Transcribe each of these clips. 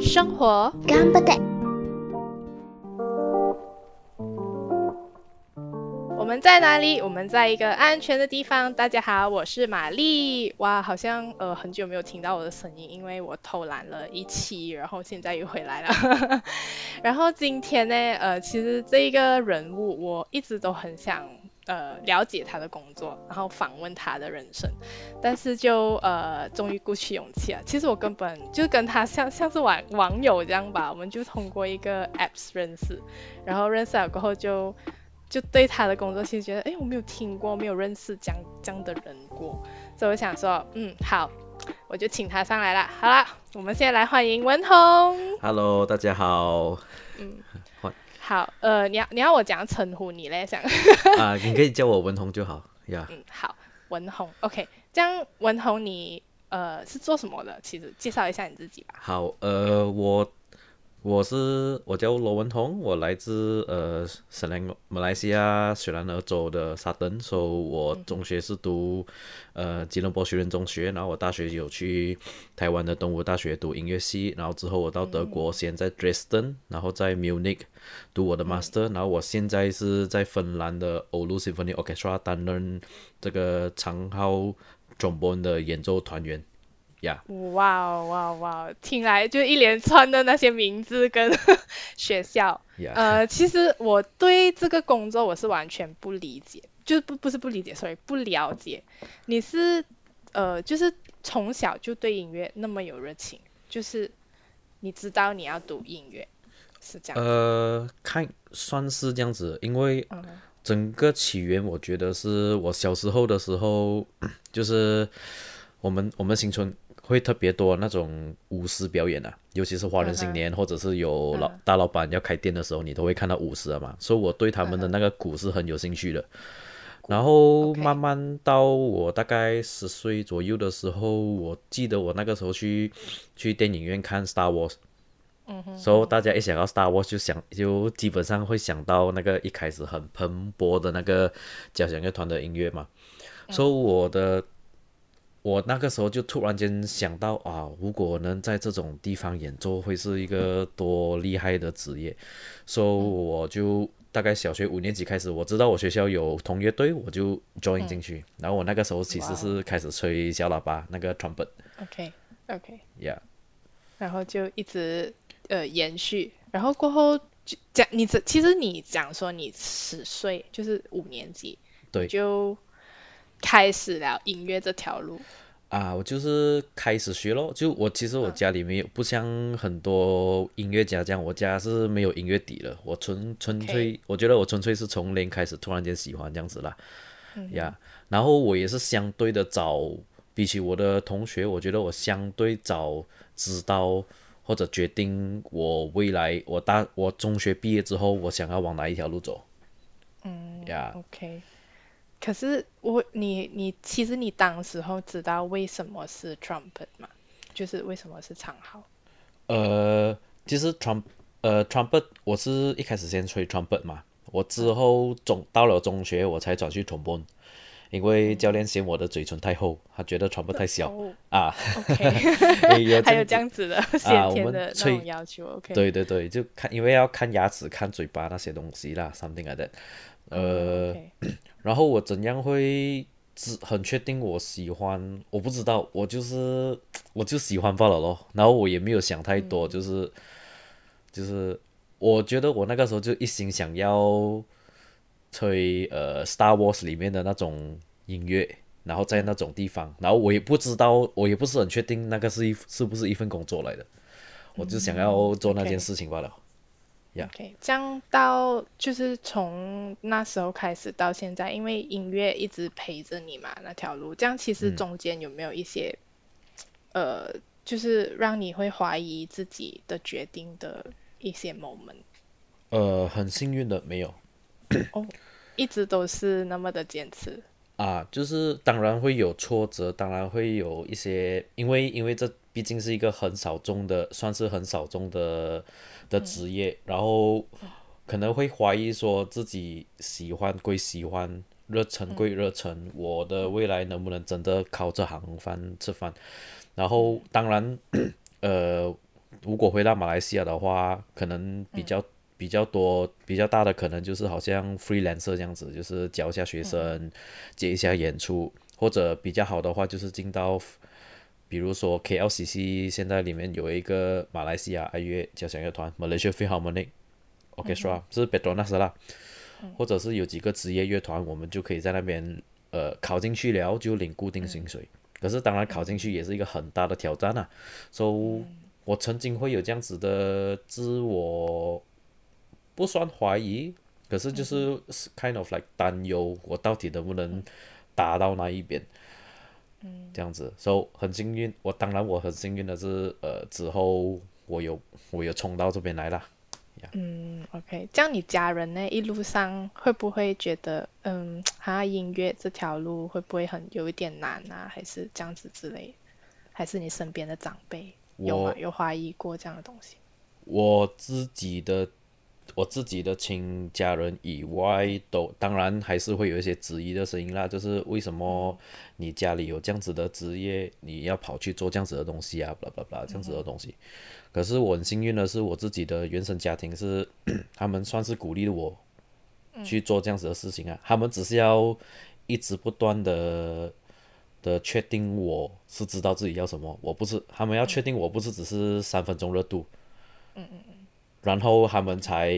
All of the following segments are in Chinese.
生活。頑張っ们在哪里？我们在一个安全的地方。大家好，我是玛丽。哇，好像呃很久没有听到我的声音，因为我偷懒了一期，然后现在又回来了。然后今天呢，呃，其实这一个人物我一直都很想呃了解他的工作，然后访问他的人生，但是就呃终于鼓起勇气了。其实我根本就跟他像像是网网友这样吧，我们就通过一个 apps 认识，然后认识了过后就。就对他的工作其实觉得，哎，我没有听过，没有认识这样这样的人过，所以我想说，嗯，好，我就请他上来了。好了，我们现在来欢迎文红。Hello，大家好。嗯欢，好，呃，你要你要我怎样称呼你嘞？想，啊，你可以叫我文红就好呀。嗯，好，文红，OK，这样文红你呃是做什么的？其实介绍一下你自己吧。好，呃，我我是我叫罗文彤，我来自呃省兰马来西亚雪兰莪州的沙登，所以我中学是读呃吉隆坡学院中学，然后我大学有去台湾的东吴大学读音乐系，然后之后我到德国先在 Dresden，然后在 Munich 读我的 master，然后我现在是在芬兰的 Oulu Symphony Orchestra 担任这个长号 trombone 的演奏团员。呀、哇哦哇哦哇哦，听来就一连串的那些名字跟 学校。呀、呃，其实我对这个工作我是完全不理解，就是不不是不理解，sorry，不了解。你是呃，就是从小就对音乐那么有热情，就是你知道你要读音乐，是这样。呃，看算是这样子，因为嗯整个起源，我觉得是我小时候的时候，就是我们我们新村会特别多那种舞狮表演啊，尤其是华人新年，或者是有老、嗯。大老板要开店的时候，你都会看到舞狮的嘛，所以我对他们的那个鼓是很有兴趣的。然后慢慢到我大概十岁左右的时候，我记得我那个时候去去电影院看 Star Wars，嗯哼，所以大家一想到 Star Wars 就想就基本上会想到那个一开始很蓬勃的那个交响乐团的音乐嘛。所以我的我那个时候就突然间想到啊，如果能在这种地方演奏，会是一个多厉害的职业。所以我就大概小学五年级开始，我知道我学校有同乐队，我就 join 进去。然后我那个时候其实是开始吹小喇叭那个 trumpet，OK OK，yeah。然后就一直呃延续，然后过后就讲你这其实你讲说你十岁就是五年级，对就开始了音乐这条路。啊，我就是开始学咯。就我其实我家里没有，不像很多音乐家这样，我家是没有音乐底的。我纯纯粹我觉得我纯粹是从零开始突然间喜欢这样子啦，呀。然后我也是相对的早，比起我的同学，我觉得我相对早知道或者决定我未来我大我中学毕业之后，我想要往哪一条路走。嗯呀 OK，可是我你你其实你当时候知道为什么是 trumpet 吗？就是为什么是长号？呃，其实 trump 呃 trumpet 我是一开始先吹 trumpet 嘛，我之后中到了中学我才转去 trombone，因为教练嫌我的嘴唇太厚，他觉得 trumpet 太小、哦啊。OK，有还有这样子的我先天们的那吹种要求。OK，对对对，就看因为要看牙齿、看嘴巴那些东西啦，something like that。呃然后我怎样会知很确定我喜欢？我不知道，我就是 我就喜欢罢了咯。然后我也没有想太多，就是就是我觉得我那个时候就一心想要吹呃《Star Wars》里面的那种音乐，然后在那种地方，然后我也不知道，我也不是很确定那个是一是不是一份工作来的，我就想要做那件事情罢了。呀 OK，这样到就是从那时候开始到现在，因为音乐一直陪着你嘛，那条路，这样其实嗯中间有没有一些、呃，就是让你会怀疑自己的决定的一些 moment？呃，很幸运的没有。哦，一直都是那么的坚持。啊，就是当然会有挫折，当然会有一些，因为因为这毕竟是一个很少众的，算是很少众的的职业。然后可能会怀疑说自己喜欢归喜欢，热忱归热忱，我的未来能不能真的靠这行饭吃饭？然后当然，呃，如果回到马来西亚的话，可能比较比较多、比较大的可能就是好像 freelancer 这样子，就是教一下学生，接一下演出，或者比较好的话就是进到。比如说 KLCC 现在里面有一个马来西亚爱乐交响乐团 Malaysia Philharmonic Orchestra 是 Petronas 啦，或者是有几个职业乐团，我们就可以在那边呃考进去了，就领固定薪水。可是当然考进去也是一个很大的挑战啊。所以，我曾经会有这样子的自我不算怀疑，可是就是 kind of like 担忧，我到底能不能达到那一边。嗯这样子，所以很幸运。我当然我很幸运的是，呃，之后我有我有冲到这边来了。嗯，OK。这样你家人呢，一路上会不会觉得，嗯，他音乐这条路会不会很有一点难啊？还是这样子之类？还是你身边的长辈有吗？有怀疑过这样的东西？我自己的。我自己的亲家人以外，都当然还是会有一些质疑的声音啦。就是为什么你家里有这样子的职业，你要跑去做这样子的东西啊？巴拉巴拉这样子的东西。可是我很幸运的是，我自己的原生家庭是，他们算是鼓励我去做这样子的事情啊。他们只是要一直不断的的确定我是知道自己要什么，我不是他们要确定我不是只是三分钟热度。嗯嗯嗯。然后他们才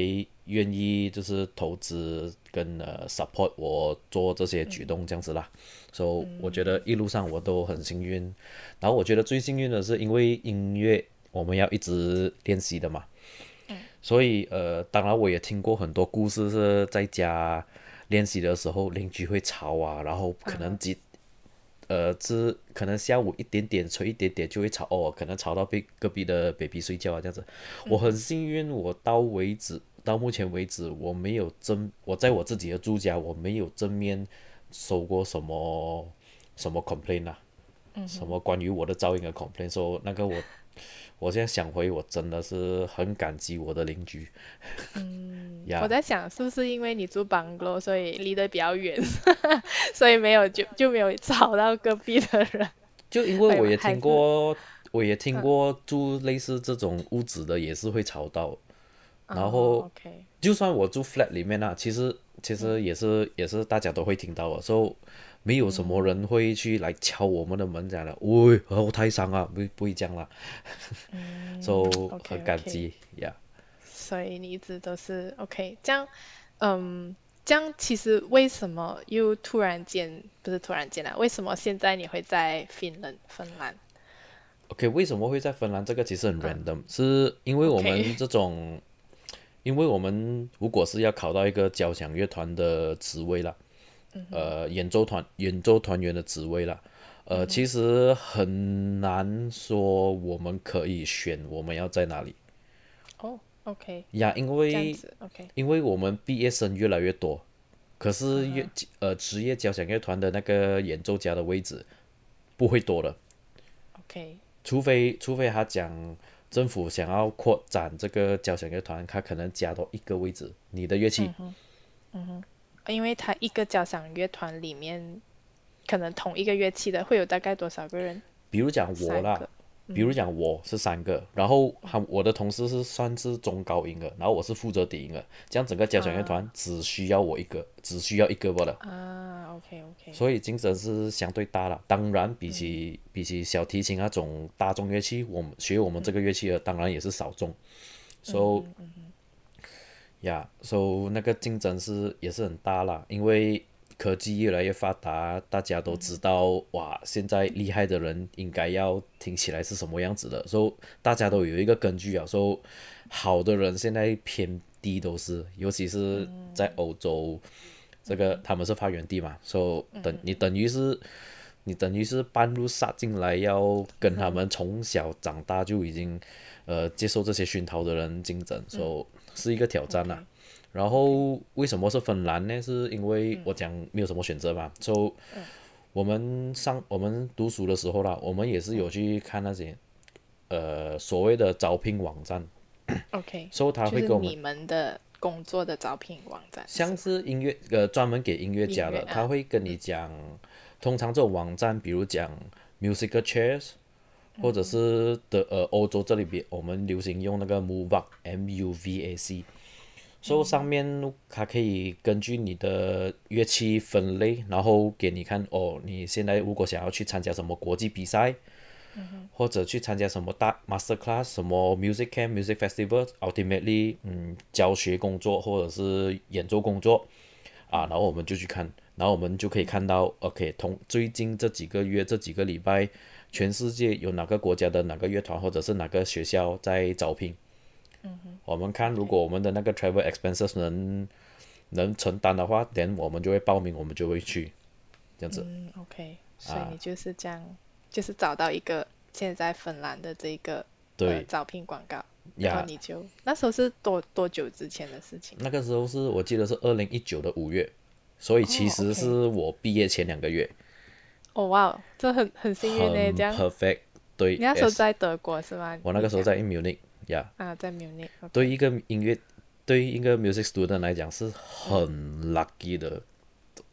愿意就是投资跟呃 support 我做这些举动这样子啦，所以我觉得一路上我都很幸运。然后我觉得最幸运的是，因为音乐我们要一直练习的嘛，所以呃，当然我也听过很多故事是在家练习的时候邻居会吵啊，然后可能几。呃，是可能下午一点点吹一点点就会吵哦，可能吵到被隔壁的 baby 睡觉啊这样子。我很幸运，我到为止到目前为止我没有正我在我自己的住家我没有正面收过什么什么 complaint 啊，什么关于我的噪音的 complaint，说那个我。我现在想回，我真的是很感激我的邻居。嗯，我在想是不是因为你住 bungalow，所以离得比较远，所以没有就就没有吵到隔壁的人。就因为我也听过，我也听过住类似这种屋子的也是会吵到。然后，就算我住 flat 里面啊，其实其实也是也是大家都会听到的，所以。没有什么人会去来敲我们的门，讲了，喂，我太伤啊，不不会这样了，所以很感激呀。所以你一直都是 OK，这样，嗯，这样其实为什么又突然间不是突然间了？为什么现在你会在芬兰？芬兰？OK，为什么会在芬兰？这个其实很 random，是因为我们这种，因为我们如果是要考到一个交响乐团的职位了。呃，演奏团演奏团员的职位了，呃，其实很难说我们可以选我们要在哪里。哦，OK。呀，因为 OK，因为我们毕业生越来越多，可是乐呃职业交响乐团的那个演奏家的位置不会多的。OK。除非除非他讲政府想要扩展这个交响乐团，他可能加多一个位置，你的乐器。嗯哼。因为他一个交响乐团里面，可能同一个乐器的会有大概多少个人？比如讲我啦，比如讲我是三个，然后他我的同事是算是中高音的，然后我是负责低音的，这样整个交响乐团只需要我一个，只需要一个罢了。啊，OK OK。所以精神是相对大了，当然比起比起小提琴那种大众乐器，我们学我们这个乐器的当然也是少众，所以。呀，所以那个竞争是也是很大啦，因为科技越来越发达，大家都知道哇，现在厉害的人应该要听起来是什么样子的，所以大家都有一个根据啊，说好的人现在偏低都是，尤其是在欧洲，这个他们是发源地嘛，说等你等于是你等于是半路杀进来，要跟他们从小长大就已经呃接受这些熏陶的人竞争，说。是一个挑战呐，然后为什么是芬兰呢？是因为我讲没有什么选择嘛，就我们上我们读书的时候啦，我们也是有去看那些呃所谓的招聘网站，OK，所以他会给我们你们的工作的招聘网站？像是音乐呃专门给音乐家的，啊。他会跟你讲，通常这种网站，比如讲 Musical Chairs，或者是的呃欧洲这里边我们流行用那个 Muvac M U V A C，所以上面它可以根据你的乐器分类，然后给你看哦，你现在如果想要去参加什么国际比赛。或者去参加什么大 master class，什么 music camp、music festival，ultimately，嗯，教学工作或者是演奏工作，啊，然后我们就去看，然后我们就可以看到，OK，同最近这几个月、这几个礼拜，全世界有哪个国家的哪个乐团或者是哪个学校在招聘，嗯哼我们看如果我们的那个 travel expenses 能能承担的话，then 我们就会报名，我们就会去，这样子。嗯，OK，所以你就是这样，就是找到一个现在芬兰的这个呃对招聘广告，然后，你就那时候是多多久之前的事情？那个时候是我记得是二零一九的五月，所以其哦实是我毕业前两个月，哦哇哦，这很很幸运呢，这样。perfect。对，你那时候在德国是吗？我那个时候在 Munich，呀、啊，在 Munich。对一个音乐，对一个 music student 来讲是很 lucky 的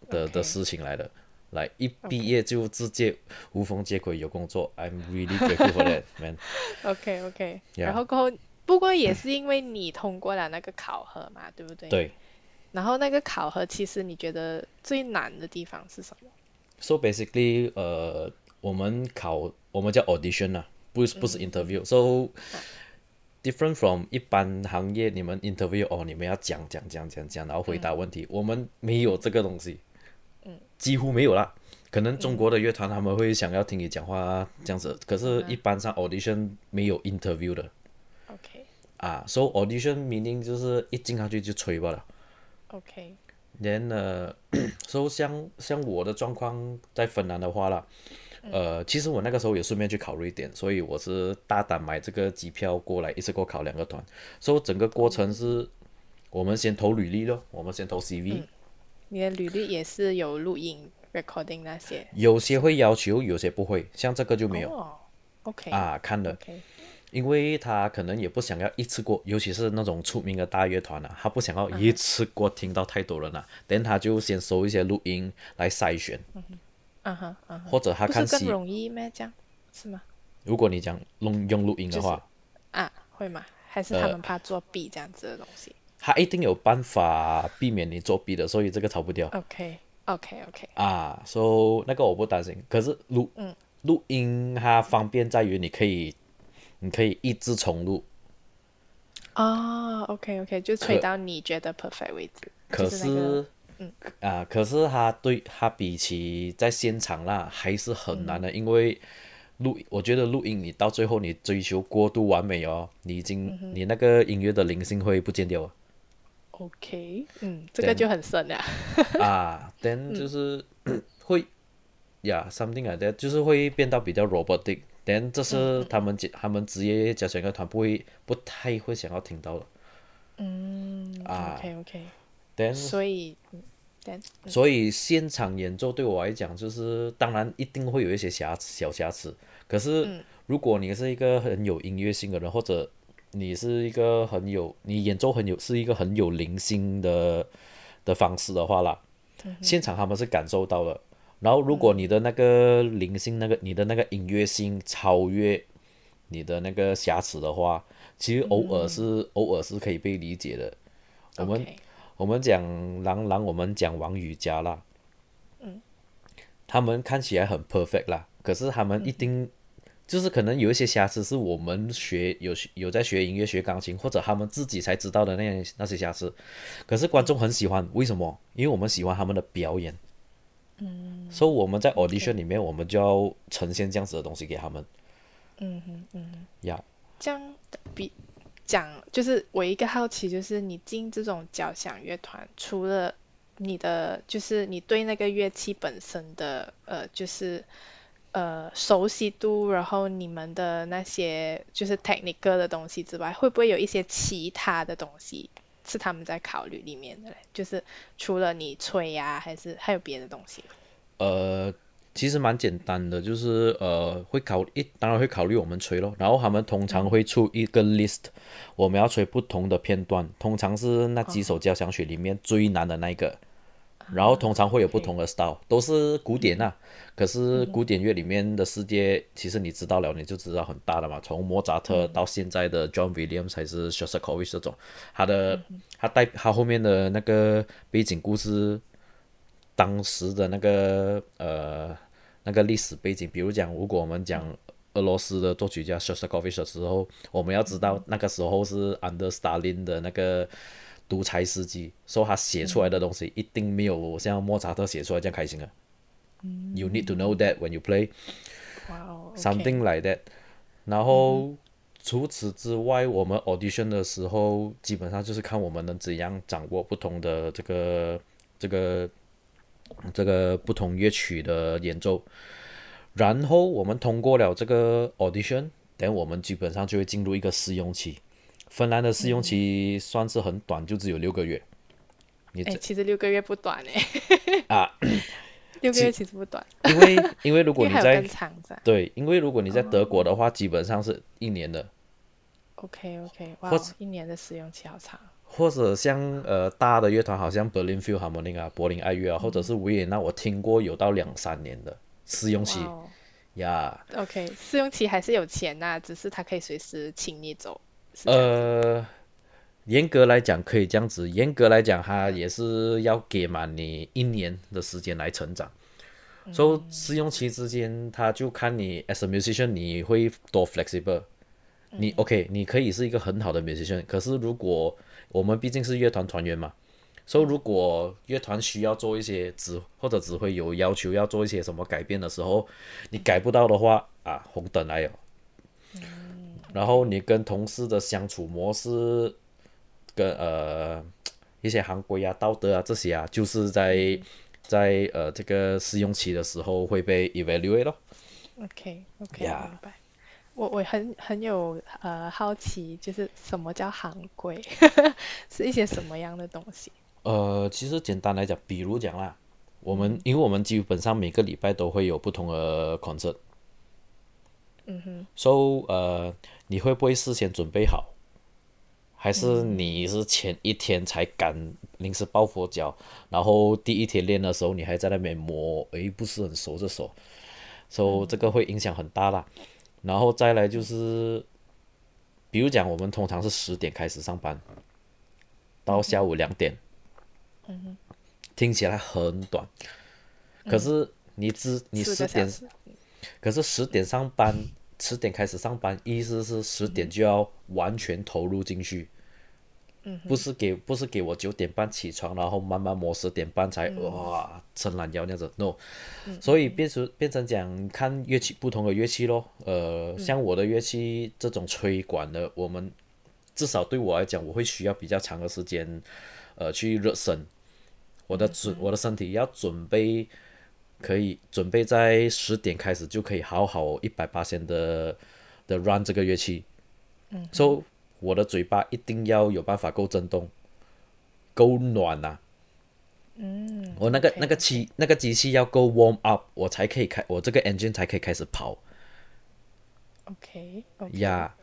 的的事情来的。来一毕业就直接无缝接轨有工作，I'm really grateful for that man。OK OK，Yeah 然后过后，不过也是因为你通过了那个考核嘛，对不对？。对然后那个考核，其实你觉得最难的地方是什么？，so basically，呃，我们考我们叫 audition 啊，不是不是 interview。So different from 一般行业，你们 interview 哦，你们要讲讲讲讲讲，然后回答问题，我们没有这个东西，嗯，几乎没有啦。可能中国的乐团他们会想要听你讲话这样子，可是一般上 audition 没有 interview 的 OK 啊，so audition meaning 就是一进上去就吹罢了。OK，then 呃，so 像像我的状况在芬兰的话啦，呃，其实我那个时候也顺便去考虑一点，所以我是大胆买这个机票过来，一次过考两个团，所以整个过程是，我们先投履历咯，我们先投 CV，、你的履历也是有录音 recording 那些。有些会要求，有些不会，像这个就没有、哦，OK 啊，看了。因为他可能也不想要一次过，尤其是那种出名的大乐团啊，他不想要一次过听到太多人了、啊，等、他就先收一些录音来筛选，嗯哼嗯哼，或者他看更容易咩？这样是吗？如果你讲用用录音的话，啊，会吗？还是呃他们怕作弊这样子的东西他一定有办法避免你作弊的，所以这个逃不掉？OK OK OK，啊。所、以那个我不担心。可是录嗯录音它方便在于你可以你可以一直重录，哦，OK OK，就吹到你觉得 perfect 为止。可就是那个是，啊，可是他对他比起在现场啦，还是很难的，因为录，我觉得录音你到最后你追求过度完美哦，你已经、你那个音乐的灵性会不见掉啊 OK，嗯，这个就很深了。啊，then 就是、会呀、something like that，就是会变到比较 robotic。Then 这是他们职他们职业交响乐团不会不太会想要听到的。嗯啊，OK OK，then 所以，所以现场演奏对我来讲，就是当然一定会有一些瑕小瑕疵。可是如果你是一个很有音乐性的人，或者你是一个很有你演奏很有是一个很有灵性的的方式的话啦，现场他们是感受到的。然后如果你的那个灵性，那个你的那个音乐性超越你的那个瑕疵的话，其实偶尔是、偶尔是可以被理解的。我们我们讲郎朗，我们讲王羽佳啦，嗯。他们看起来很 perfect 啦，可是他们一定、就是可能有一些瑕疵，是我们学有有在学音乐、学钢琴，或者他们自己才知道的那那些瑕疵，可是观众很喜欢，为什么？因为我们喜欢他们的表演，嗯，所以我们在 audition 里面，我们就要呈现这样子的东西给他们，嗯哼嗯哼，呀、这样比讲就是我一个好奇，就是你进这种交响乐团，除了你的就是你对那个乐器本身的呃就是呃熟悉度，然后你们的那些就是 technical 的东西之外，会不会有一些其他的东西是他们在考虑里面的嘞？就是除了你吹呀、还是还有别的东西？呃，其实蛮简单的，就是呃会考一当然会考虑我们吹咯，然后他们通常会出一个 list，我们要吹不同的片段，通常是那几首交响曲里面最难的那一个，然后通常会有不同的 style，都是古典啊，可是古典乐里面的世界，其实你知道了你就知道很大的嘛，从莫扎特到现在的 John Williams 还是 Shostakovich 这种，他的他带他后面的那个背景故事。当时的那个呃那个历史背景，比如讲，如果我们讲俄罗斯的作曲家 Shostakovich 的时候，我们要知道那个时候是 Under Stalin 的那个独裁司机，所以他写出来的东西一定没有像莫扎特写出来这样开心啊。You need to know that when you play something like that。然后除此之外，我们 audition 的时候，基本上就是看我们能怎样掌握不同的这个这个。这个不同乐曲的演奏，然后我们通过了这个 audition，等我们基本上就会进入一个试用期。芬兰的试用期算是很短，就只有六个月。你其实六个月不短哎。啊，六个月其实不短。因为因为如果 你在对，因为如果你在德国的话，基本上是一年的。OK OK，哇，一年的试用期好长。或者像呃大的乐团，好像 Berlin Philharmonic 啊，柏林爱乐啊，或者是维也纳，我听过有到两三年的试用期，呀。OK，试用期还是有钱呐，只是他可以随时请你走。呃，严格来讲可以这样子，严格来讲他也是要给满你一年的时间来成长。所以试用期之间，他就看你 as a musician 你会多 flexible。你 OK，你可以是一个很好的 musician，可是如果我们毕竟是乐团团员嘛，所以如果乐团需要做一些指或者指挥有要求要做一些什么改变的时候，你改不到的话啊，红灯来了。然后你跟同事的相处模式，跟呃一些行规啊、道德啊这些啊，就是在在呃这个试用期的时候会被 evaluate 咯。OK OK，明白。我我很很有呃好奇，就是什么叫行规，是一些什么样的东西？呃，其实简单来讲，比如讲啦，我们因为我们基本上每个礼拜都会有不同的 concert，嗯哼，so 呃，你会不会事先准备好？还是你是前一天才敢临时抱佛脚，然后第一天练的时候你还在那边摸，诶，不是很熟这手，so 这个会影响很大啦。然后再来就是，比如讲，我们通常是十点开始上班，到下午两点，听起来很短，可是你只你十点，可是十点上班，十点开始上班，意思是十点就要完全投入进去。不是给不是给我九点半起床，然后慢慢磨十点半才哇伸懒腰那样子，no。所以变成变成讲看乐器不同的乐器咯，呃，像我的乐器这种吹管的，我们至少对我来讲，我会需要比较长的时间，呃，去热身。我的准我的身体要准备，可以准备在十点开始就可以好好一百八千的的 run 这个乐器。嗯，so。我的嘴巴一定要有办法够震动，够暖呐。嗯，我那个那个机那个机器要够 warm up，我才可以开，我这个 engine 才可以开始跑。OK。呀，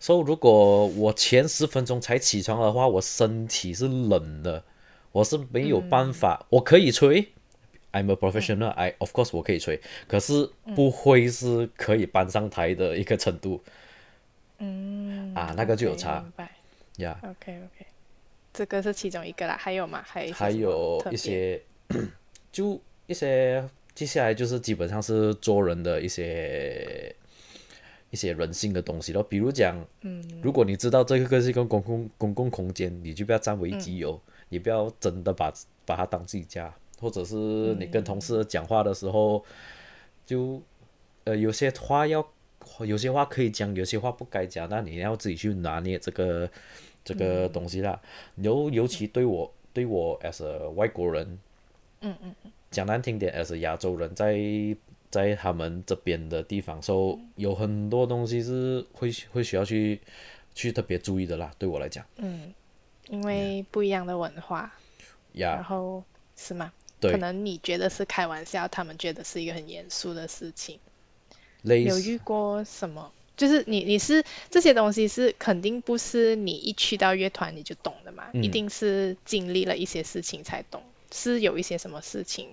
所以如果我前十分钟才起床的话，我身体是冷的，我是没有办法。我可以吹，I'm a professional，I of course 我可以吹，可是不会是可以搬上台的一个程度。嗯啊，那个就有差，明白呀。OK OK，这个是其中一个啦，还有吗？还还有一些，就一些接下来就是基本上是做人的一些一些人性的东西咯，比如讲，嗯，如果你知道这个是一个公共公共空间，你就不要占为己有，你不要真的把把它当自己家，或者是你跟同事讲话的时候，就呃有些话要。有些话可以讲，有些话不该讲，那你要自己去拿捏这个这个东西啦。尤尤其对我对我 as a 外国人，嗯嗯讲难听点，as 亚洲人，在在他们这边的地方，说有很多东西是会会需要去去特别注意的啦。对我来讲，嗯，因为不一样的文化，呀，然后是吗？对可能你觉得是开玩笑，他们觉得是一个很严肃的事情。有遇过什么？就是你你是这些东西是肯定不是你一去到乐团你就懂的嘛，一嗯定是经历了一些事情才懂。是有一些什么事情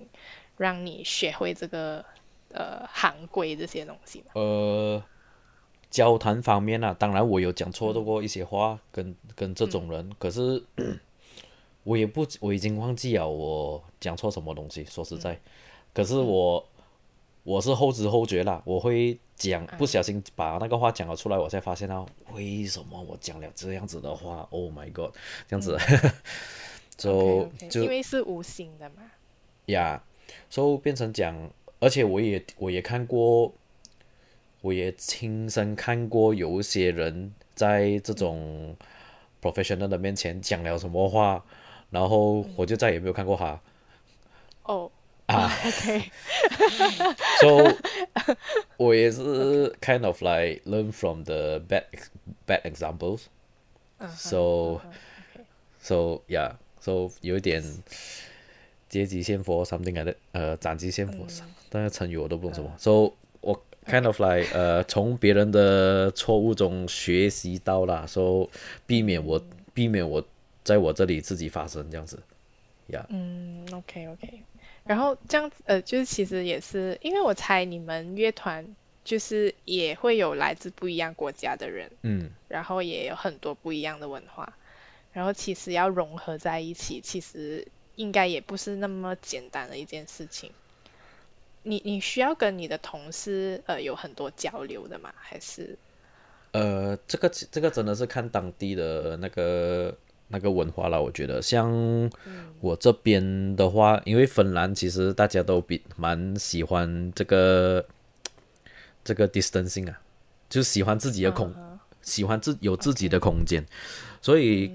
让你学会这个呃行规这些东西吗？呃，交谈方面啊，当然我有讲错过一些话，跟跟这种人，可是我也不，我已经忘记了我讲错什么东西。说实在，可是我我是后知后觉啦，我会讲，不小心把那个话讲了出来，我才发现到为什么我讲了这样子的话，Oh my god，这样子，就就因为是无形的嘛。呀，所以变成讲，而且我也我也看过，我也亲身看过有一些人在这种 professional 的面前讲了什么话，然后我就再也没有看过他。哦啊，OK，So 我也是 kind of like learn from the bad bad examples. So so yeah, so 有一点阶级先佛 something like that，呃，斩鸡先佛，但是成语我都不懂什么。So 我 kind of like 呃，从别人的错误中学习到了，so 避免我避免我在我这里自己发生这样子。呀、嗯，OK OK，然后这样子呃，就是其实也是，因为我猜你们乐团就是也会有来自不一样国家的人，嗯，然后也有很多不一样的文化，然后其实要融合在一起，其实应该也不是那么简单的一件事情。你你需要跟你的同事呃有很多交流的吗？还是呃，这个这个真的是看当地的那个那个文化了。我觉得。像我这边的话，因为芬兰其实大家都比蛮喜欢这个这个 distancing 啊，就喜欢自己的空，喜欢自有自己的空间，所以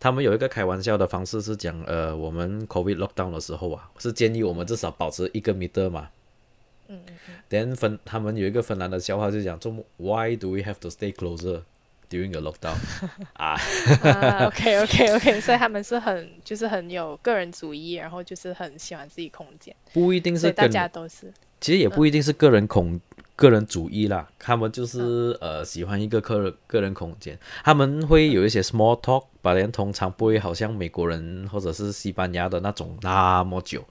他们有一个开玩笑的方式是讲，呃，我们 COVID lockdown 的时候啊，是建议我们至少保持一个 meter 嘛。嗯嗯嗯。Then 芬他们有一个芬兰的笑话，就讲，这么 Why do we have to stay closer during the lockdown？啊，啊，OK OK OK，所以他们是很就是很有个人主义，然后就是很喜欢自己空间，不一定是大，家都是。其实也不一定是个人空、个人主义啦，他们就是、呃喜欢一个个人个人空间，他们会有一些 small talk，把人通常不会好像美国人或者是西班牙的那种那么久。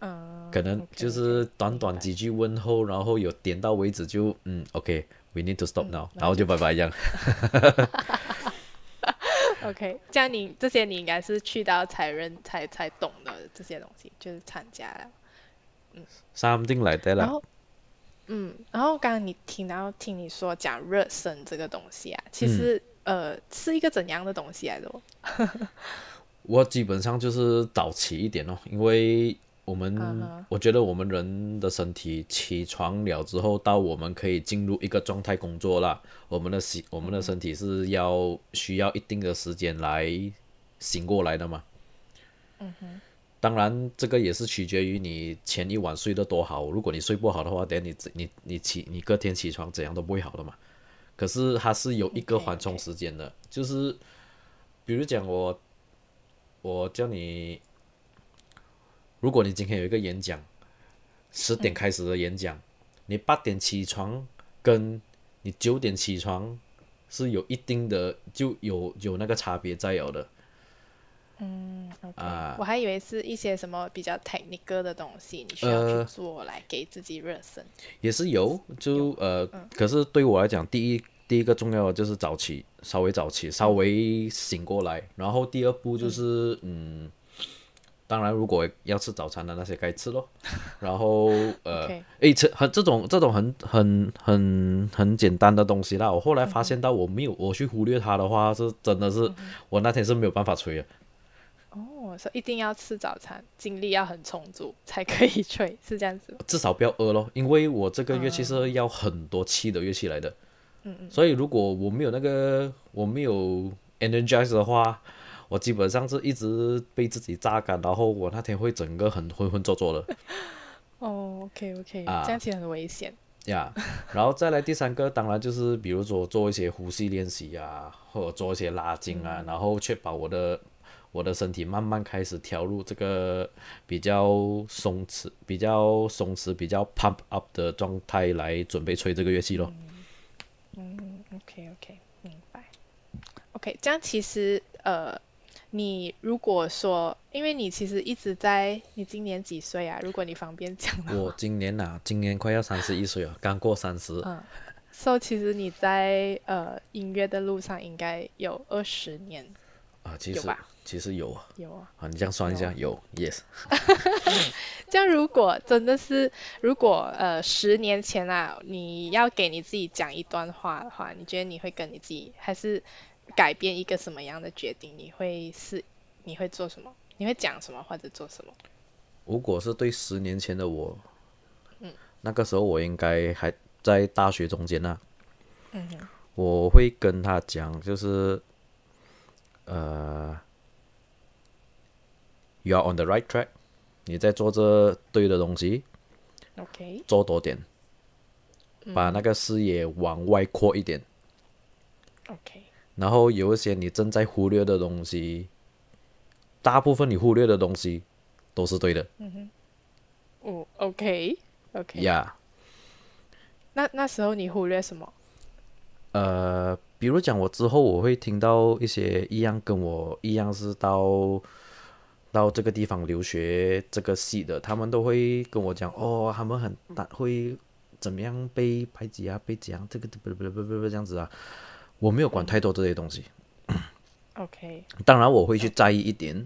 嗯，可能就是短短几句问候，然后有点到为止就嗯，OK，we、need to stop now，、那然后就拜拜这样。OK，这样你这些你应该是去到才认才才懂的这些东西，就是参加了。嗯 Something like that 啦。然后，嗯，然后刚刚你听到听你说讲热身这个东西啊，其实、呃是一个怎样的东西来的哦？我基本上就是早起一点哦，因为我们、我觉得我们人的身体起床了之后，到我们可以进入一个状态工作啦，我们的习我们的身体是要需要一定的时间来醒过来的嘛。嗯哼，当然，这个也是取决于你前一晚睡得多好。如果你睡不好的话，等下你你你起你隔天起床怎样都不会好的嘛。可是它是有一个缓冲时间的就是比如讲我我叫你，如果你今天有一个演讲，十点开始的演讲，你八点起床跟你九点起床是有一定的就有有那个差别在有的。嗯啊。我还以为是一些什么比较 technical 的东西，你需要呃去做来给自己热身。也是有，就呃，嗯。可是对我来讲，第一第一个重要的就是早起，稍微早起，稍微醒过来，然后第二步就是嗯当然如果要吃早餐的那些该吃咯，然后呃诶，这很这种这种很很很很简单的东西啦，我后来发现到我没有我去忽略它的话，是真的是我那天是没有办法吹的。哦，所以一定要吃早餐，精力要很充足才可以吹，是这样子吗？至少不要饿咯，因为我这个乐器是要很多气的乐器来的，嗯嗯，所以如果我没有那个我没有 energize 的话，我基本上是一直被自己榨干，然后我那天会整个很浑浑浊浊的哦，OK OK，、啊这样其实很危险。呀。然后再来第三个，当然就是比如说做一些呼吸练习啊，或者做一些拉筋啊，然后确保我的我的身体慢慢开始调入这个比较松弛、比较松弛、比较 pump up 的状态来准备吹这个乐器咯。嗯，OK OK，明白。OK，这样其实呃，你如果说，因为你其实一直在，你今年几岁啊？如果你方便讲的话。我今年呐、今年快要三十一岁了，刚过三十。嗯，So 其实你在呃音乐的路上应该有二十年，啊，其实吧其实有啊，有啊。啊，你这样算一下，有，yes，这样如果真的是，如果呃十年前啊，你要给你自己讲一段话的话，你觉得你会跟你自己还是改变一个什么样的决定？你会是你会做什么？你会讲什么或者做什么？如果是对十年前的我，嗯那个时候我应该还在大学中间呢、嗯哼，我会跟他讲，就是，呃，you are on the right track，你在做这对的东西，OK，做多点，把那个视野往外扩一点，OK，然后有一些你正在忽略的东西，大部分你忽略的东西都是对的嗯哼哦，OK，OK，呀。那那时候你忽略什么？呃，比如讲，我之后我会听到一些一样跟我一样是到到这个地方留学这个系的，他们都会跟我讲，哦，他们很大会怎么样被排挤啊，被怎样这个不不不不不这样子啊，我没有管太多这些东西，OK，当然我会去在意一点。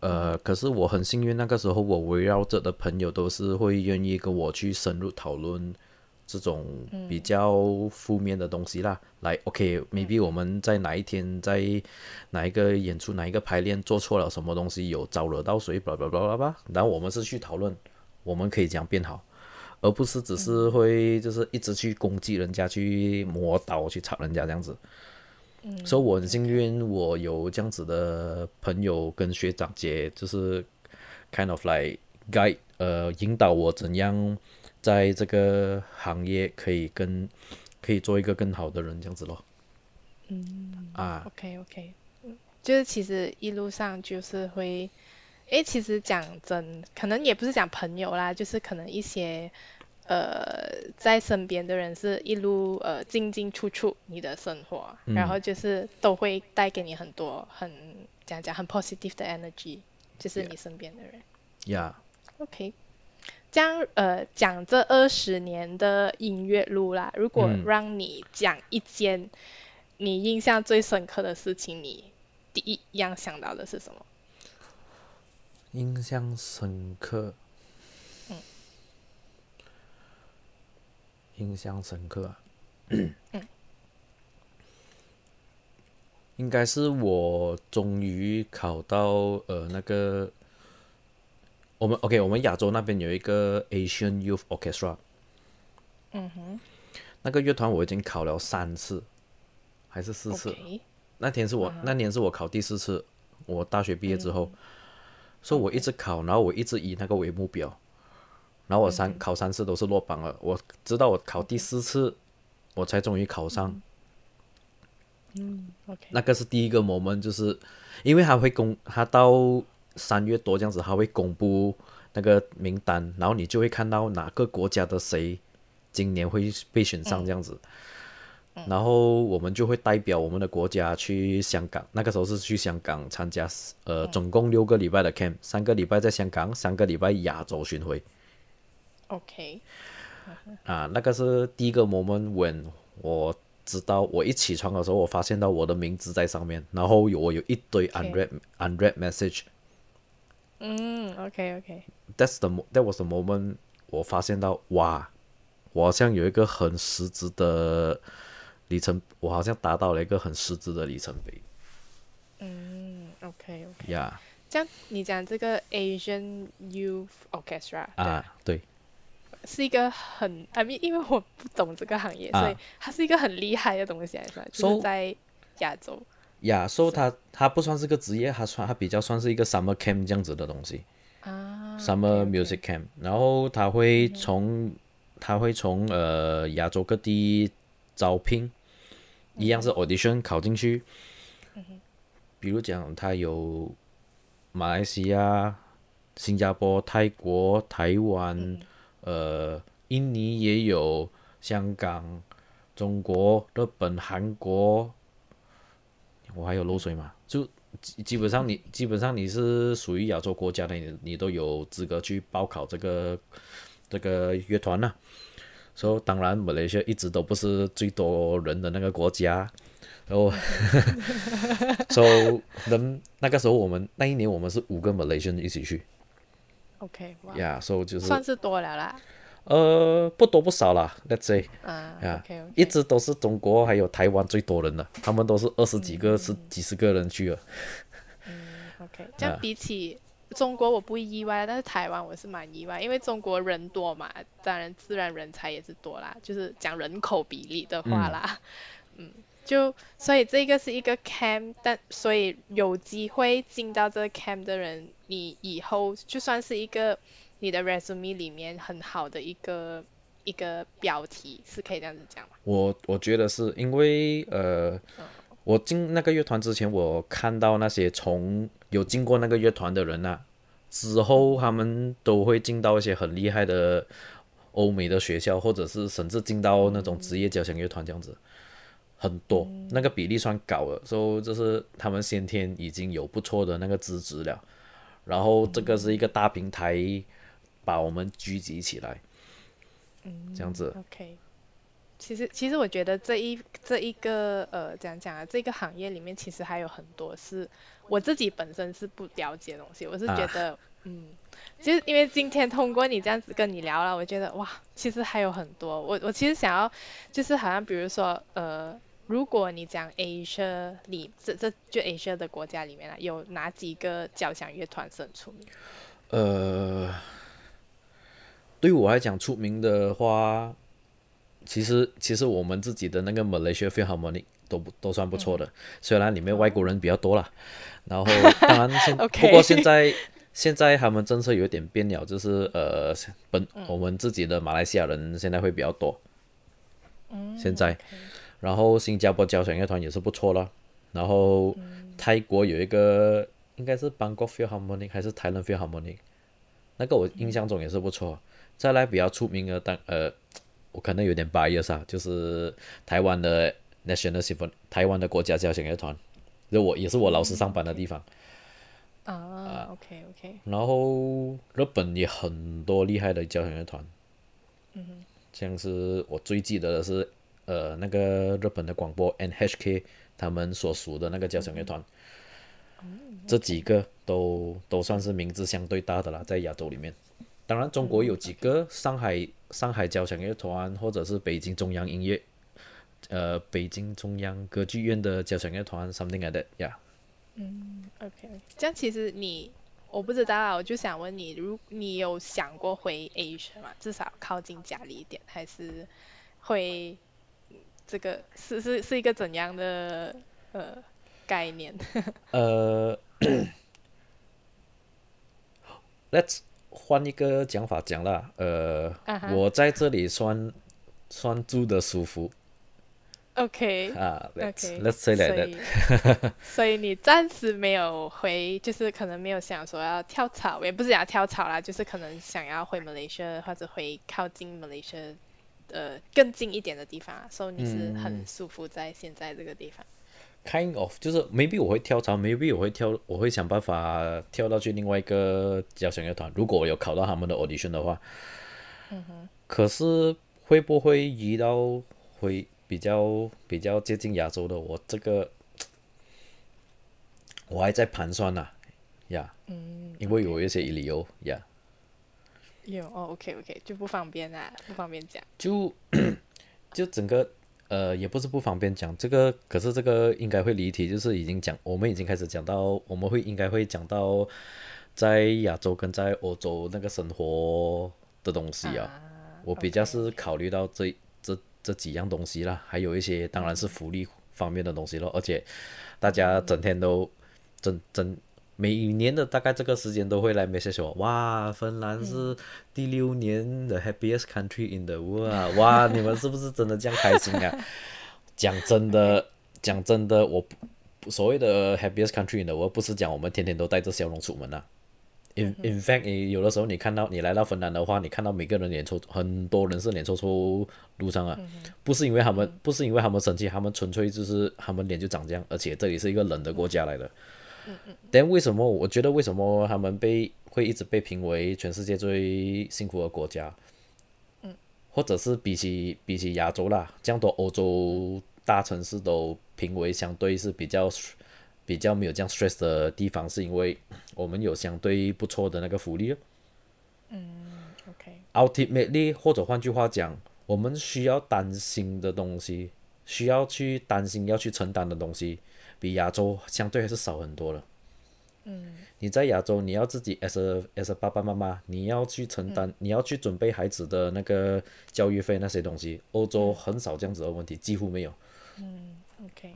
呃，可是我很幸运，那个时候我围绕着的朋友都是会愿意跟我去深入讨论这种比较负面的东西啦。来，OK，maybe、我们在哪一天在哪一个演出、哪一个排练做错了什么东西，有招惹到谁，巴拉巴拉巴拉巴拉。然后我们是去讨论，我们可以怎样变好，而不是只是会就是一直去攻击人家、去磨刀、去吵人家这样子。所以我很幸运，我有这样子的朋友跟学长姐，就是 kind of like guide，呃，引导我怎样在这个行业可以跟可以做一个更好的人这样子咯。嗯啊，OK OK，嗯，就是其实一路上就是会，诶，其实讲真，可能也不是讲朋友啦，就是可能一些呃在身边的人是一路呃进进出出你的生活，然后就是都会带给你很多很讲讲很 positive 的 energy，就是你身边的人。呀、OK，这样呃讲这二十年的音乐路啦，如果嗯。让你讲一件你印象最深刻的事情，你第一样想到的是什么？印象深刻。印象深刻啊。应该是我终于考到呃那个，我们 OK，我们亚洲那边有一个 Asian Youth Orchestra，嗯哼。那个乐团我已经考了三次，还是四次。那天是我、那年是我考第四次，我大学毕业之后，所以我一直考，然后我一直以那个为目标，然后我三、考三次都是落榜了。我直到我考第四次，我才终于考上。嗯，OK，那个是第一个 moment，就是因为他会公，他到三月多这样子，他会公布那个名单，然后你就会看到哪个国家的谁今年会被选上这样子。然后我们就会代表我们的国家去香港，那个时候是去香港参加，呃，总共六个礼拜的 camp，三个礼拜在香港，三个礼拜亚洲巡回。OK，啊，那个是第一个 moment when 我知道，我一起床的时候，我发现到我的名字在上面，然后有我有一堆 unread unread message。嗯，OK OK，That's the that was the moment 我发现到哇，我好像有一个很实质的里程，我好像达到了一个很实质的里程碑。嗯，OK OK，呀这样你讲这个 Asian Youth Orchestra，啊，对。是一个很，I mean，因为我不懂这个行业，啊。所以它是一个很厉害的东西来说，就是在亚洲。呀，所以它它不算是个职业，它算它比较算是一个 summer camp 这样子的东西。啊 Summer Music Camp，然后他会从他会从呃亚洲各地招聘，一样是 audition 考进去，比如讲，他有马来西亚、新加坡、泰国、台湾，呃，印尼也有，香港、中国、日本、韩国，我还有漏水嘛？就基基本上你基本上你是属于亚洲国家的，你你都有资格去报考这个这个乐团呐。所以当然，马来西亚一直都不是最多人的那个国家。然后，所以能那个时候我们那一年我们是五个 Malaysian 一起去。OK，哇，呀，所以就是算是多了啦。呃不多不少啦，Let's say 啊呀，OK 一直都是中国还有台湾最多人的，他们都是二十几个、是几十个人去了。OK，这样啊比起中国我不意外，但是台湾我是蛮意外，因为中国人多嘛，当然自然人才也是多啦，就是讲人口比例的话啦，嗯，就所以这个是一个 camp，但所以有机会进到这个 camp 的人，你以后就算是一个你的 resume 里面很好的一个一个标题，是可以这样子讲吗？我我觉得是因为呃，我进那个乐团之前，我看到那些从有进过那个乐团的人呐、之后他们都会进到一些很厉害的欧美的学校，或者是甚至进到那种职业交响乐团这样子，很多，那个比例算高了，所以就是他们先天已经有不错的那个资质了，然后这个是一个大平台，把我们聚集起来，这样子。OK，其实其实我觉得这一这一个呃怎样讲啊，这个行业里面其实还有很多是我自己本身是不了解的东西，我是觉啊得、嗯，其实因为今天通过你这样子跟你聊了，我觉得哇，其实还有很多，我我其实想要就是好像比如说呃。如果你讲 Asia 里这这就 Asia 的国家里面啊，有哪几个交响乐团是很出名？呃，对我来讲出名的话，其实其实我们自己的那个 Malaysia Philharmonic 都不都算不错的，虽然里面外国人比较多啦。然后 当然现不过现在现在他们政策有点变了，就是呃本我们自己的马来西亚人现在会比较多。嗯，现在。然后新加坡交响乐团也是不错了，然后泰国有一个应该是 Bangkok Philharmonic 还是 Thailand Philharmonic，那个我印象中也是不错。再来比较出名的，当呃，我可能有点 bias 啊，就是台湾的 National Symphony，台湾的国家交响乐团，就我也是我老师上班的地方。啊，OK OK，然后日本也很多厉害的交响乐团，嗯，像是我最记得的是，呃，那个日本的广播 NHK 他们所属的那个交响乐团，这几个都都算是名字相对大的啦，在亚洲里面。当然，中国有几个上海上海交响乐团，或者是北京中央音乐，呃，北京中央歌剧院的交响乐团，something like that，呀、OK，这样其实你我不知道啊，我就想问你，如你有想过回 Asia 吗？至少靠近家里一点，还是会嗯这个是是是一个怎样的呃概念？呃，Let's 换一个讲法讲啦，呃我在这里算算住的舒服。OK 啊，Let's OK，Let's say that，以 所以你暂时没有回，就是可能没有想说要跳槽，也不是想要跳槽啦，就是可能想要回 Malaysia 或者回靠近 Malaysia 呃更近一点的地方啊，所以你是很舒服在现在这个地方。Kind of 就是 maybe 我会跳槽，maybe 我会跳，我会想办法跳到去另外一个交响乐团，如果我有考到他们的 audition 的话。可是会不会移到会比较比较接近亚洲的？我这个我还在盘算呐、呀，嗯，因为有一些理由呀。有哦，OK OK，就不方便啦，不方便讲。就 就整个呃也不是不方便讲这个，可是这个应该会离题，就是已经讲，我们已经开始讲到，我们会应该会讲到在亚洲跟在欧洲那个生活的东西啊。啊我比较是考虑到这这这几样东西啦，还有一些当然是福利方面的东西咯，而且大家整天都整整每年的大概这个时间都会来 message 我，哇，芬兰是第六年的 happiest country in the world，啊哇，你们是不是真的这样开心啊？讲真的，讲真的，我不所谓的 happiest country in the world 不是讲我们天天都带着笑容出门啊。In in fact，你有的时候你看到你来到芬兰的话，你看到每个人脸抽，很多人是脸抽抽路上啊，不是因为他们不是因为他们生气，他们纯粹就是他们脸就长这样，而且这里是一个冷的国家来的。但为什么我觉得为什么他们被会一直被评为全世界最幸福的国家？嗯或者是比起比起亚洲啦，这样多欧洲大城市都评为相对是比较比较没有这样 stress 的地方，是因为我们有相对不错的那个福利。嗯，OK。Ultimately，或者换句话讲，我们需要担心的东西，需要去担心要去承担的东西，比亚洲相对还是少很多了。嗯。你在亚洲，你要自己 as a as a 爸爸妈妈，你要去承担，你要去准备孩子的那个教育费那些东西。欧洲很少这样子的问题，几乎没有。嗯，OK。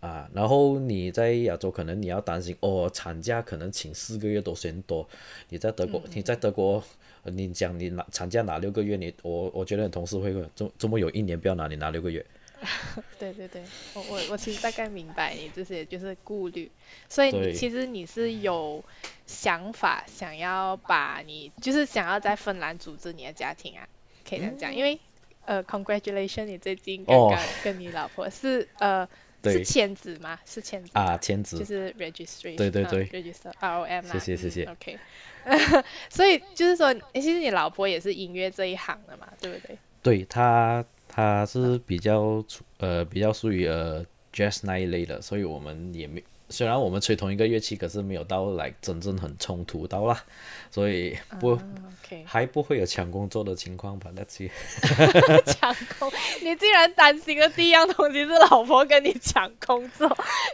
啊，然后你在亚洲可能你要担心哦，产假可能请四个月都嫌多。你在德国，你在德国，你讲你拿产假拿六个月，你我我觉得你同事会问，周周末有一年不要拿，你拿六个月。对对对，我我我其实大概明白你这些就是顾虑，所以你其实你是有想法想要把你就是想要在芬兰组织你的家庭啊，可以这样讲，因为呃，congratulation，你最近刚刚跟你老婆是呃 是签字吗？是签字啊，签字就是 registration，对对对，register R O M 谢谢谢谢，OK，所以就是说，其实你老婆也是音乐这一行的嘛，对不对？对，她。它是比较呃比较属于呃 jazz 那一类的，所以我们也没虽然我们吹同一个乐器，可是没有到来真正很冲突到啦，所以不还不会有抢工作的情况吧？那去抢工，你竟然担心的第一样东西是老婆跟你抢工作，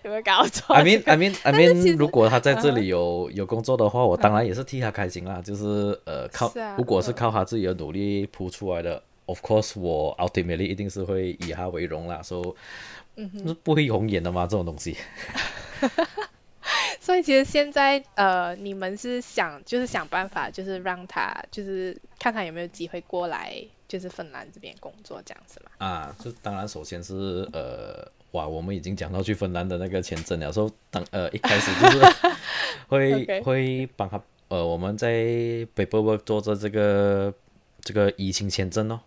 有没有搞错？I mean I mean I mean，如果他在这里有有工作的话，我当然也是替他开心啦，就是呃靠，如果是靠他自己的努力铺出来的。Of course，我 ultimately 一定是会以他为荣啦，所以嗯不会红眼的嘛？这种东西。所以其实现在呃，你们是想就是想办法，就是让他就是看他有没有机会过来，就是芬兰这边工作这样子嘛。啊，就当然首先是呃，哇，我们已经讲到去芬兰的那个签证了，说当呃一开始就是 会会帮他呃我们在 paperwork 做着这个这个移情签证哦。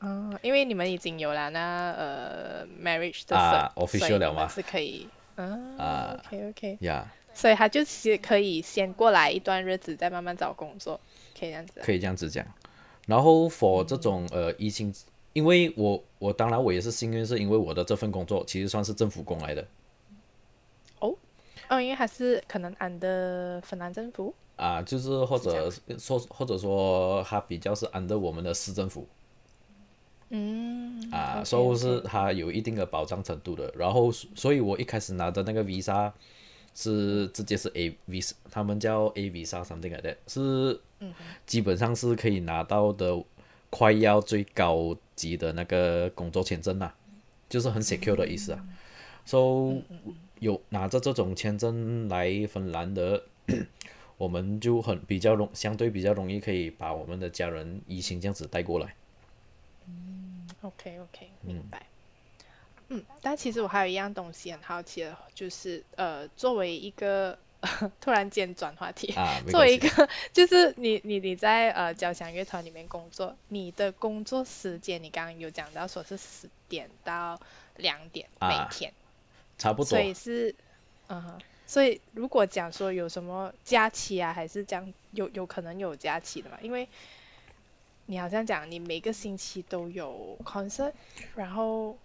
哦，因为你们已经有了那呃 marriage 的啊 official 了吗？是可以，啊，OK OK，呀，所以他就是可以先过来一段日子，再慢慢找工作，可以这样子。可以这样子讲。然后 for 这种呃疫情，因为我我当然我也是幸运，是因为我的这份工作其实算是政府工来的。哦，哦，因为还是可能 under 芬兰政府。啊，就是或者说或者说他比较是 under 我们的市政府。嗯啊，收入是它有一定的保障程度的，然后所以我一开始拿的那个 visa 是直接是 A visa，他们叫 A visa something like that，是基本上是可以拿到的快要最高级的那个工作签证啦，就是很 secure 的意思啊。so 有拿着这种签证来芬兰的，我们就很比较容相对比较容易可以把我们的家人移情这样子带过来。OK OK，明白。嗯，但其实我还有一样东西很好奇的，就是呃，作为一个 突然间转话题，作为一个就是你你你在呃交响乐团里面工作，你的工作时间你刚刚有讲到说是十点到两点每天，差不多。所以是嗯，所以如果讲说有什么假期啊，还是这样有有可能有假期的嘛？因为你好像讲你每个星期都有 concert，然后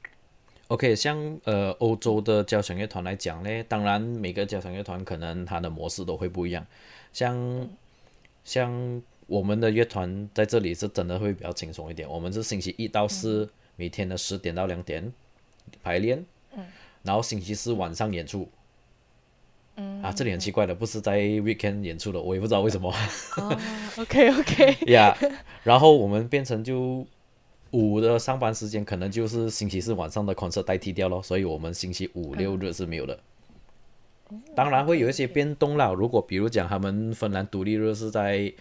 ，OK，像呃欧洲的交响乐团来讲呢，当然每个交响乐团可能它的模式都会不一样，像像我们的乐团在这里是真的会比较轻松一点，我们是星期一到四每天的十点到两点排练，嗯，然后星期四晚上演出。啊，这里很奇怪的，不是在 weekend 演出的，我也不知道为什么。OK OK。呀，然后我们变成就五的上班时间，可能就是星期四晚上的 concert 代替掉咯，所以我们星期五六日是没有的。当然会有一些变动啦，如果比如讲他们芬兰独立日是在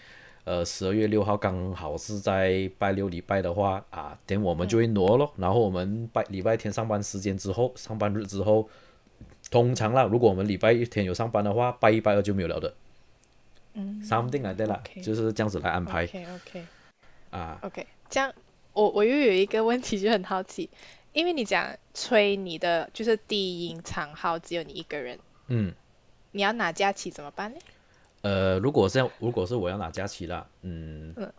呃十二月六号，刚好是在拜六礼拜的话啊，等我们就会挪咯。然后我们拜礼拜天上班时间之后，上班日之后。通常啦，如果我们礼拜一天有上班的话，拜一拜二就没有了的。嗯，something like that 啦就是这样子来安排。OK OK 啊。OK，这样我我又有一个问题就很好奇，因为你讲吹你的就是低音长号只有你一个人，嗯，你要拿假期怎么办呢？呃，如果是如果是我要拿假期啦，嗯，嗯。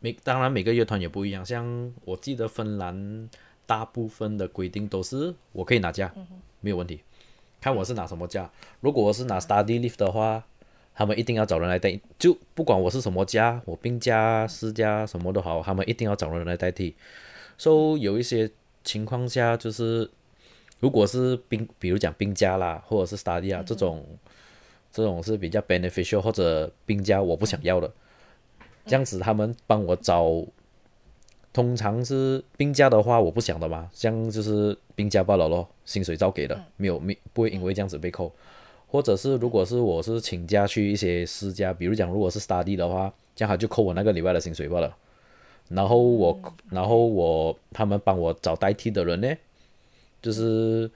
每当然每个乐团也不一样，像我记得芬兰大部分的规定都是我可以拿假，没有问题，看我是拿什么价。如果我是拿 study leave 的话，他们一定要找人来代，就不管我是什么家，我病假、私假什么都好，他们一定要找人来代替。so 有一些情况下就是，如果是病，比如讲病假啦，或者是 study 啊、这种。这种是比较 beneficial 或者病假我不想要的，这样子他们帮我找，通常是病假的话我不想的嘛，这样就是病假罢了咯，薪水照给的，没有没不会因为这样子被扣，或者是如果是我是请假去一些私家，比如讲如果是 study 的话，这样他就扣我那个礼拜的薪水罢了，然后我然后我他们帮我找代替的人呢，就是。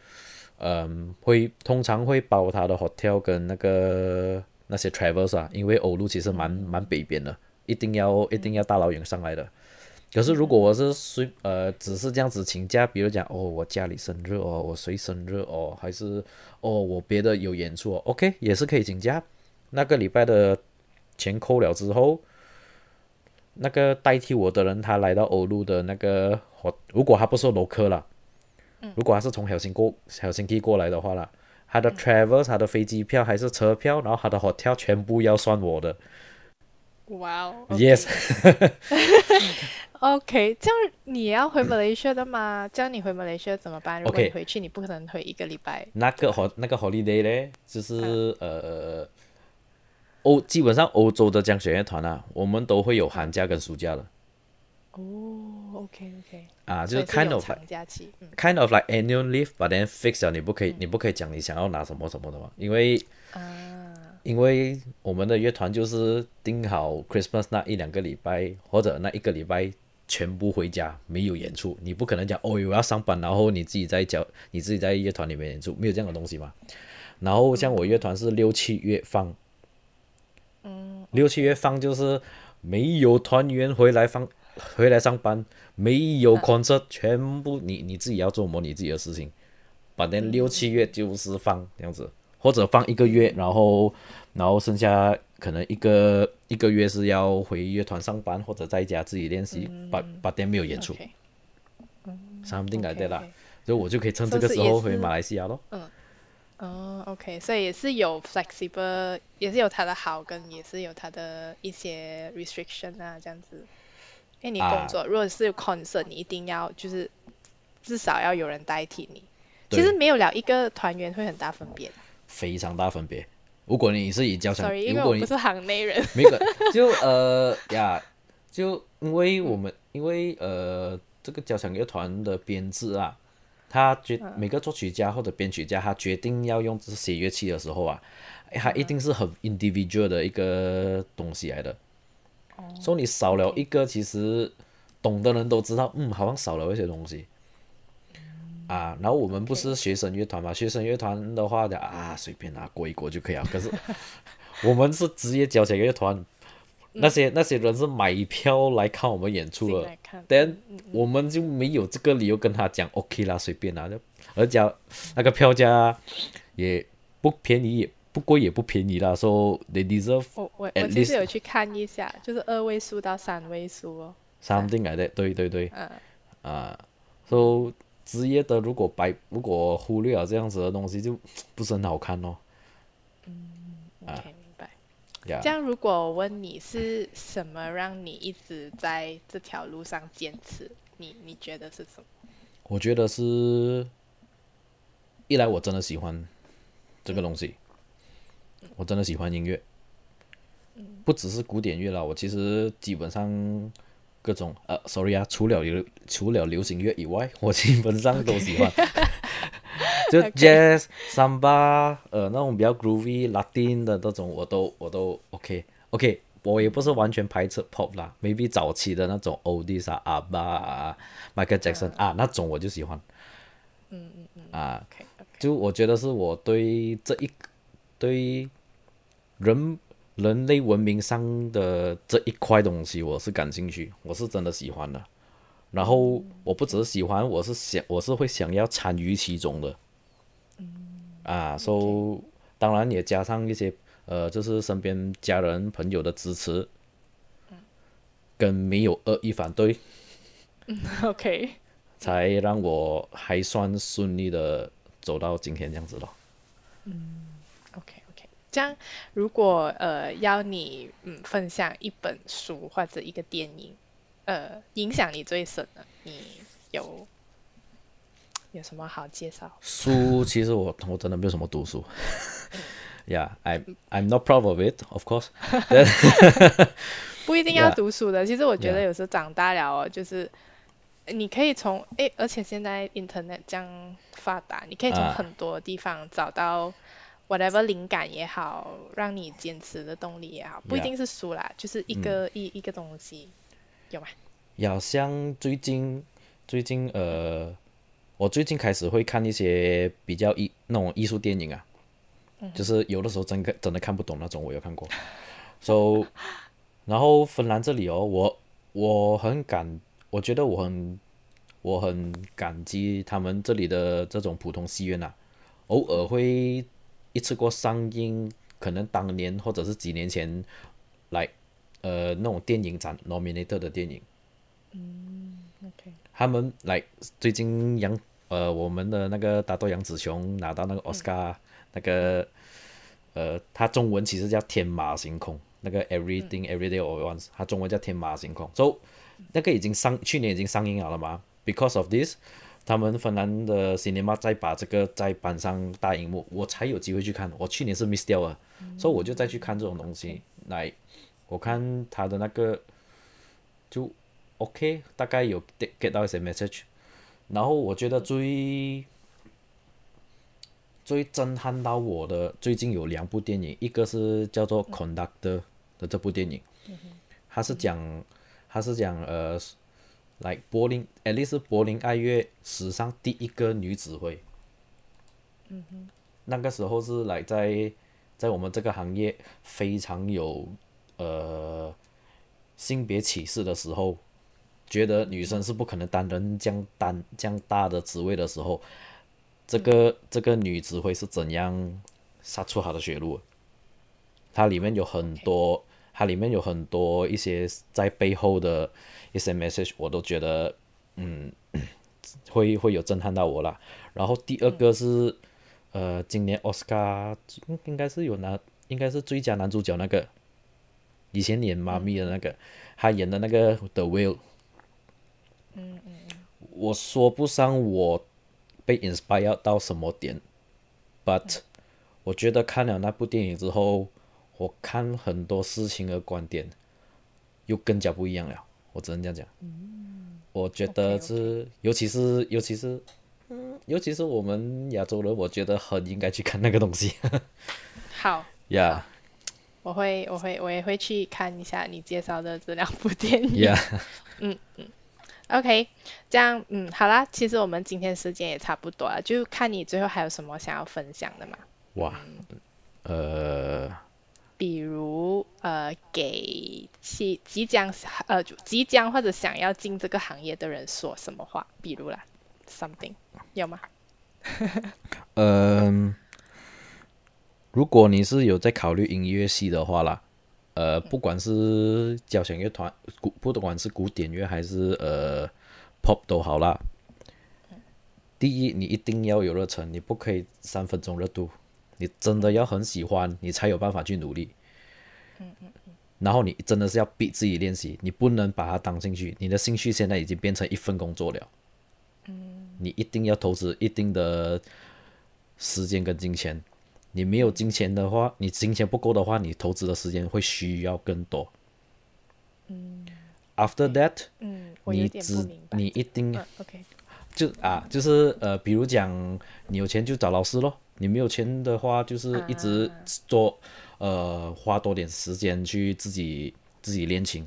嗯，会通常会包他的 hotel 跟那个那些 travels 啊，因为欧陆其实蛮蛮北边的，一定要一定要大老远上来的。可是如果我是随呃只是这样子请假，比如讲哦我家里生日哦，我谁生日哦，还是哦我别的有演出哦，OK 也是可以请假。那个礼拜的钱扣了之后，那个代替我的人他来到欧陆的那个，如果他不是 local 啦。如果他是从小新过小新地过来的话啦，他的 travel、他的飞机票还是车票，然后他的 hotel 全部要算我的。哇哦 Yes，OK，这样你也要回马来西亚的吗？这样你回马来西亚怎么办？如果你回去，你不可能回一个礼拜。那个 ho 那个 holiday 呢，就是、呃欧基本上欧洲的江学乐团啊，我们都会有寒假跟暑假的。哦，OK OK，啊，就是 kind of 长假期，嗯。kind of like annual leave，but then fix 了，你不可以你不可以讲你想要拿什么什么的嘛，因为啊，因为我们的乐团就是定好 Christmas 那一两个礼拜或者那一个礼拜全部回家，没有演出，你不可能讲哦我要上班，然后你自己在教你自己在乐团里面演出，没有这样的东西嘛。然后像我乐团是六七月放，嗯，六七月放就是没有团员回来放回来上班，没有 concert，全部你你自己要做模拟自己的事情。把 then 六七月就是放这样子，或者放一个月，然后然后剩下可能一个一个月是要回乐团上班，或者在家自己练习，把把 then 没有演出 OK，，something like that 啦 OK，OK，所以我就可以趁这个时候回马来西亚咯。嗯哦，OK，所以也是有 flexible，也是有它的好，跟也是有它的一些 restriction 啊，这样子。因为你啊工作、如果是有 concert，你一定要就是至少要有人代替你。其实没有了一个团员会很大分别。非常大分别。如果你是以交响，Sorry，如果你不是行内人。没个就呃呀，就因为我们因为呃这个交响乐团的编制啊，他决每个作曲家或者编曲家他决定要用这些乐器的时候啊，哎他一定是很 individual 的一个东西来的。所以你少了一个，其实懂的人都知道，嗯，好像少了一些东西。啊，然后我们不是学生乐团嘛？学生乐团的话的啊，随便拿过一过就可以了。可是 我们是职业交响乐团，那些那些人是买票来看我们演出的进来看，但我们就没有这个理由跟他讲 OK 啦，随便啦，就而且那个票价也不便宜，也不贵，也不便宜啦。So they deserve 我我我其实有去看一下，就是二位数到三位数哦。something like that。对对对，嗯啊，so 职业的如果白如果忽略了这样子的东西，就 不是很好看哦。嗯，OK，明白。呀这样，如果我问你是什么让你一直在这条路上坚持，你你觉得是什么？我觉得是，一来我真的喜欢这个东西，我真的喜欢音乐，不只是古典乐啦，我其实基本上各种呃，sorry 啊，除了流除了流行乐以外，我基本上都喜欢。就 jazz、samba，呃，那种比较 groovy、Latin 的那种，我都我都 OK OK。我也不是完全排斥 pop 啦，maybe 早期的那种 oldies 啊、阿巴啊、Michael Jackson 啊那种我就喜欢。嗯嗯嗯啊 OK。就我觉得是我对这一对人人类文明上的这一块东西，我是感兴趣，我是真的喜欢的。然后我不只是喜欢，我是想，我是会想要参与其中的。啊，所以当然也加上一些呃，就是身边家人朋友的支持，跟没有恶意反对，嗯，OK，才让我还算顺利的走到今天这样子咯。OK OK，这样如果呃要你嗯分享一本书或者一个电影，呃影响你最深的，你有有什么好介绍？书其实我我真的没有什么读书 Yeah, I'm I'm not proud of it, of course 不一定要.读书的，其实我觉得有时候长大了哦，就是你可以从诶，而且现在 Internet 这样发达，你可以从啊很多地方找到 whatever 灵感也好，让你坚持的动力也好，不一.定是书啦，就是一个、一一个东西，有吗？好像最近最近呃，我最近开始会看一些比较艺那种艺术电影啊，就是有的时候真的真的看不懂那种，我有看过。So，然后芬兰这里哦，我我很感，我觉得我很我很感激他们这里的这种普通戏院啊，偶尔会一次过上映，可能当年或者是几年前来呃那种电影展 nominated 的电影。嗯 OK，他们来最近杨呃我们的那个大豆杨紫琼拿到那个奥斯卡、那个呃，他中文其实叫天马行空，那个 Everything Everyday All at Once，它中文叫天马行空。So 那个已经上去年已经上映好了嘛？Because of this，他们芬兰的 cinema 再把这个再搬上大荧幕，我才有机会去看。我去年是 miss 掉了，所以我就再去看这种东西。来，我看他的那个就 OK，大概有 get get 到一些 message。然后我觉得最最震撼到我的，最近有两部电影，一个是叫做《Conductor》的这部电影，它是讲它是讲呃，来柏林，at least 是柏林爱乐史上第一个女指挥。那个时候是来在在我们这个行业非常有呃性别歧视的时候，觉得女生是不可能担任这样担这样大的职位的时候，这个这个女指挥是怎样杀出她的血路？它里面有很多，它里面有很多一些在背后的一些 message，我都觉得嗯 会会有震撼到我啦。然后第二个是、呃，今年奥斯卡应应该是有拿，应该是最佳男主角那个，以前演妈咪的那个，他演的那个 The Will。嗯嗯。我说不上我被 inspire 到什么点，but 我觉得看了那部电影之后，我看很多事情的观点又更加不一样了。我只能这样讲。我觉得是，尤其是尤其是，嗯，尤其是我们亚洲人，我觉得很应该去看那个东西。好，呀我会我会我也会去看一下你介绍的这两部电影。呀，OK，这样，嗯，好啦，其实我们今天时间也差不多了，就看你最后还有什么想要分享的嘛？哇，呃，比如，呃，给即即将呃即将或者想要进这个行业的人说什么话？比如啦，something 有吗？嗯，如果你是有在考虑音乐系的话啦，呃，不管是交响乐团古，不管是古典乐还是呃 pop 都好啦。第一，你一定要有热忱，你不可以三分钟热度，你真的要很喜欢，你才有办法去努力。然后你真的是要逼自己练习，你不能把它当兴趣，你的兴趣现在已经变成一份工作了。你一定要投资一定的时间跟金钱。你没有金钱的话，你金钱不够的话，你投资的时间会需要更多。嗯 After that，你只。你一定就啊，就是呃，比如讲你有钱就找老师咯，你没有钱的话，就是一直做，呃，花多点时间去自己自己练琴，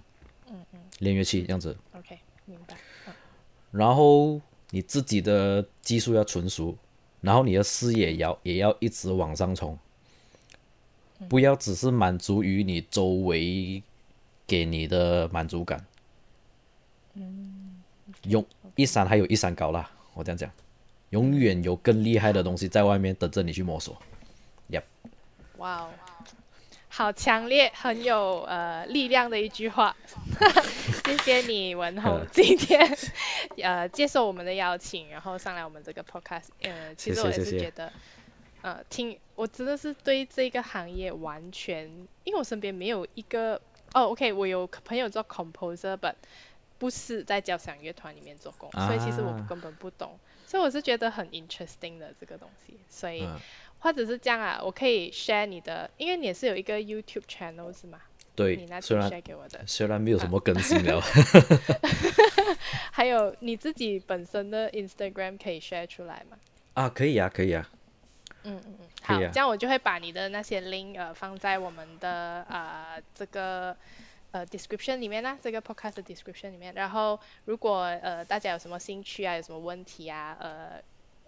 嗯嗯练乐器这样子。OK，明白。然后你自己的技术要纯熟，然后你的视野也要也要一直往上冲，不要只是满足于你周围给你的满足感。嗯，用一山还有一山高啦，我这样讲，永远有更厉害的东西在外面等着你去摸索。Yep，哇哦，好强烈，很有呃力量的一句话。谢谢你文宏 今天呃接受我们的邀请，然后上来我们这个 podcast。呃，其实我也是觉得，呃，听我真的是对这个行业完全，因为我身边没有一个哦，OK，我有朋友做 composer，but 不是在交响乐团里面做工，所以其实我根本不懂，所以我是觉得很 interesting 的这个东西，所以或者是这样啊，我可以 share 你的，因为你也是有一个 YouTube channel 是吗？对，虽然 share 给我的，虽然没有什么更新了，还有你自己本身的 Instagram 可以 share 出来吗？啊，可以啊，可以啊。嗯嗯嗯，好，这样我就会把你的那些 link 呃放在我们的呃这个。呃，description 里面呢，这个 podcast description 里面，然后如果呃大家有什么兴趣啊，有什么问题啊，呃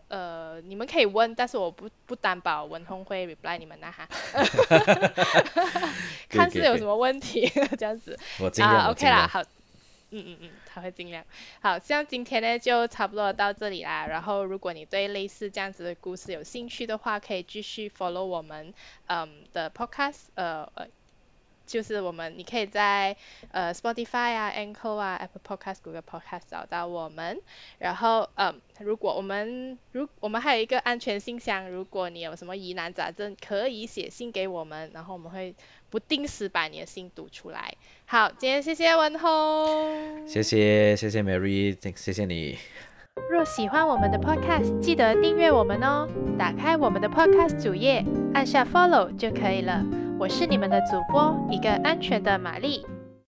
呃你们可以问，但是我不不担保文通会 reply 你们的哈，看是有什么问题 这样子，啊 OK 啦，好，嗯嗯嗯，他会尽量，好，像今天呢就差不多到这里啦，然后如果你对类似这样子的故事有兴趣的话，可以继续 follow 我们嗯的 podcast，呃呃。就是我们，你可以在呃 Spotify 啊、Anchor 啊、Apple Podcast、Google Podcast 找到我们。然后，嗯，如果我们如我们还有一个安全信箱，如果你有什么疑难杂症，可以写信给我们，然后我们会不定时把你的信读出来。好，今天谢谢文宏，谢谢谢谢 Mary，谢谢你。若喜欢我们的 Podcast，记得订阅我们哦。打开我们的 Podcast 主页，按下 Follow 就可以了。我是你们的主播，一个安全的玛丽。